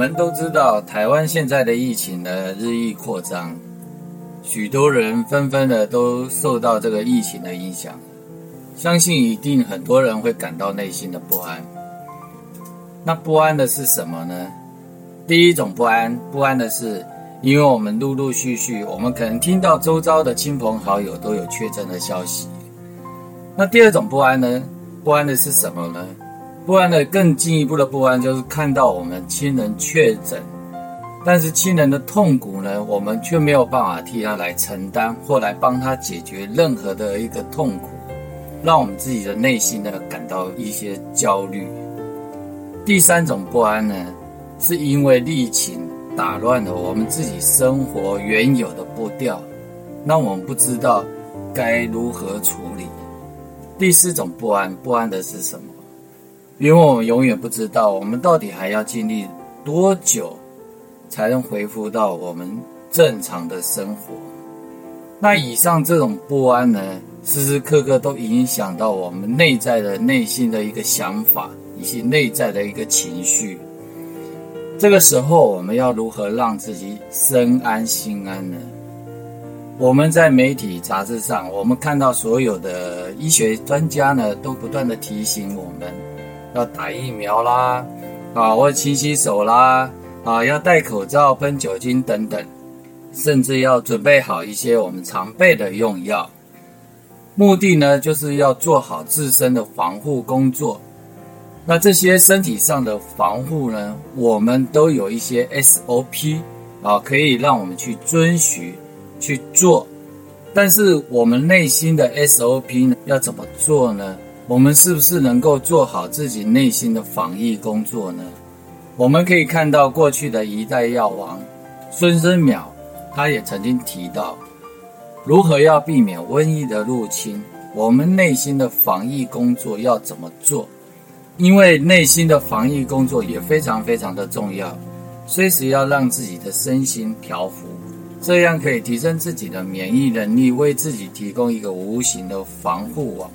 我们都知道，台湾现在的疫情呢日益扩张，许多人纷纷的都受到这个疫情的影响，相信一定很多人会感到内心的不安。那不安的是什么呢？第一种不安，不安的是，因为我们陆陆续续，我们可能听到周遭的亲朋好友都有确诊的消息。那第二种不安呢？不安的是什么呢？不安的更进一步的不安，就是看到我们亲人确诊，但是亲人的痛苦呢，我们却没有办法替他来承担，或来帮他解决任何的一个痛苦，让我们自己的内心呢感到一些焦虑。第三种不安呢，是因为疫情打乱了我们自己生活原有的步调，让我们不知道该如何处理。第四种不安，不安的是什么？因为我们永远不知道，我们到底还要经历多久，才能恢复到我们正常的生活。那以上这种不安呢，时时刻刻都影响到我们内在的内心的一个想法，以及内在的一个情绪。这个时候，我们要如何让自己身安心安呢？我们在媒体杂志上，我们看到所有的医学专家呢，都不断地提醒我们。要打疫苗啦，啊，或勤洗手啦，啊，要戴口罩、喷酒精等等，甚至要准备好一些我们常备的用药。目的呢，就是要做好自身的防护工作。那这些身体上的防护呢，我们都有一些 SOP 啊，可以让我们去遵循去做。但是我们内心的 SOP 呢，要怎么做呢？我们是不是能够做好自己内心的防疫工作呢？我们可以看到过去的一代药王孙生邈，他也曾经提到，如何要避免瘟疫的入侵，我们内心的防疫工作要怎么做？因为内心的防疫工作也非常非常的重要，随时要让自己的身心调服，这样可以提升自己的免疫能力，为自己提供一个无形的防护网。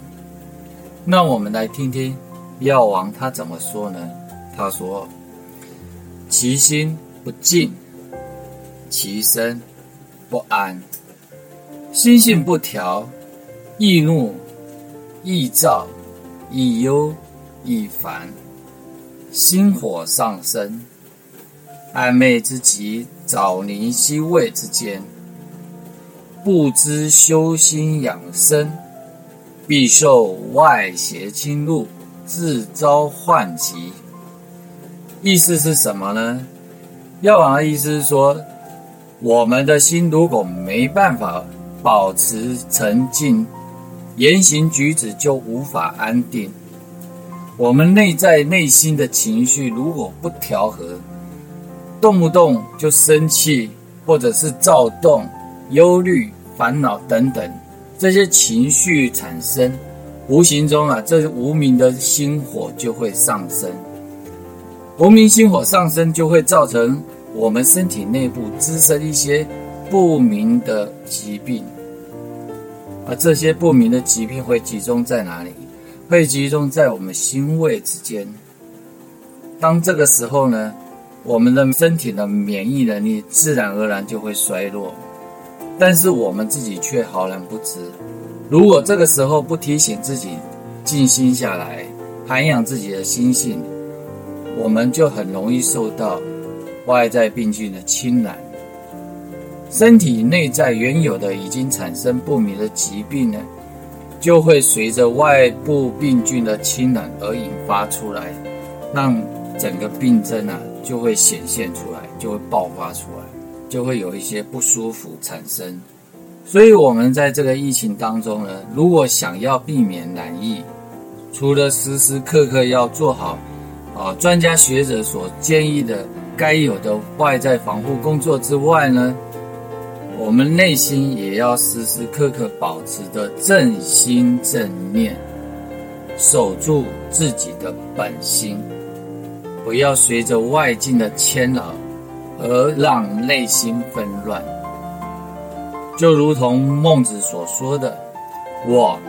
那我们来听听药王他怎么说呢？他说：“其心不静，其身不安。心性不调，易怒，易躁，易忧，易烦。心火上升，暧昧之极，早凝心胃之间，不知修心养生。”必受外邪侵入，自招患疾。意思是什么呢？药王的意思是说，我们的心如果没办法保持沉静，言行举止就无法安定。我们内在内心的情绪如果不调和，动不动就生气，或者是躁动、忧虑、烦恼等等。这些情绪产生，无形中啊，这无名的心火就会上升。无名心火上升，就会造成我们身体内部滋生一些不明的疾病。而这些不明的疾病会集中在哪里？会集中在我们心胃之间。当这个时候呢，我们的身体的免疫能力自然而然就会衰弱。但是我们自己却毫然不知。如果这个时候不提醒自己静心下来，涵养自己的心性，我们就很容易受到外在病菌的侵染。身体内在原有的已经产生不明的疾病呢，就会随着外部病菌的侵染而引发出来，让整个病症啊就会显现出来，就会爆发出来。就会有一些不舒服产生，所以，我们在这个疫情当中呢，如果想要避免染疫，除了时时刻刻要做好啊专家学者所建议的该有的外在防护工作之外呢，我们内心也要时时刻刻保持着正心正念，守住自己的本心，不要随着外境的牵扰。而让内心纷乱，就如同孟子所说的：“我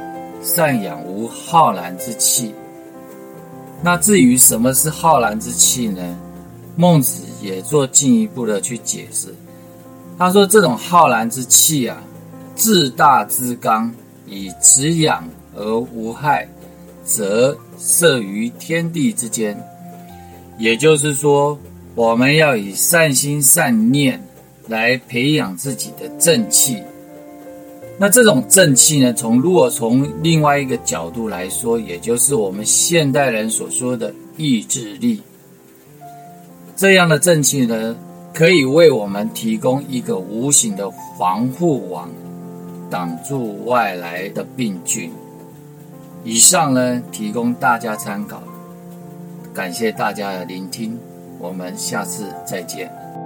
善养无浩然之气。”那至于什么是浩然之气呢？孟子也做进一步的去解释。他说：“这种浩然之气啊，至大之刚，以直养而无害，则摄于天地之间。”也就是说，我们要以善心善念来培养自己的正气。那这种正气呢，从如果从另外一个角度来说，也就是我们现代人所说的意志力，这样的正气呢，可以为我们提供一个无形的防护网，挡住外来的病菌。以上呢，提供大家参考。感谢大家的聆听，我们下次再见。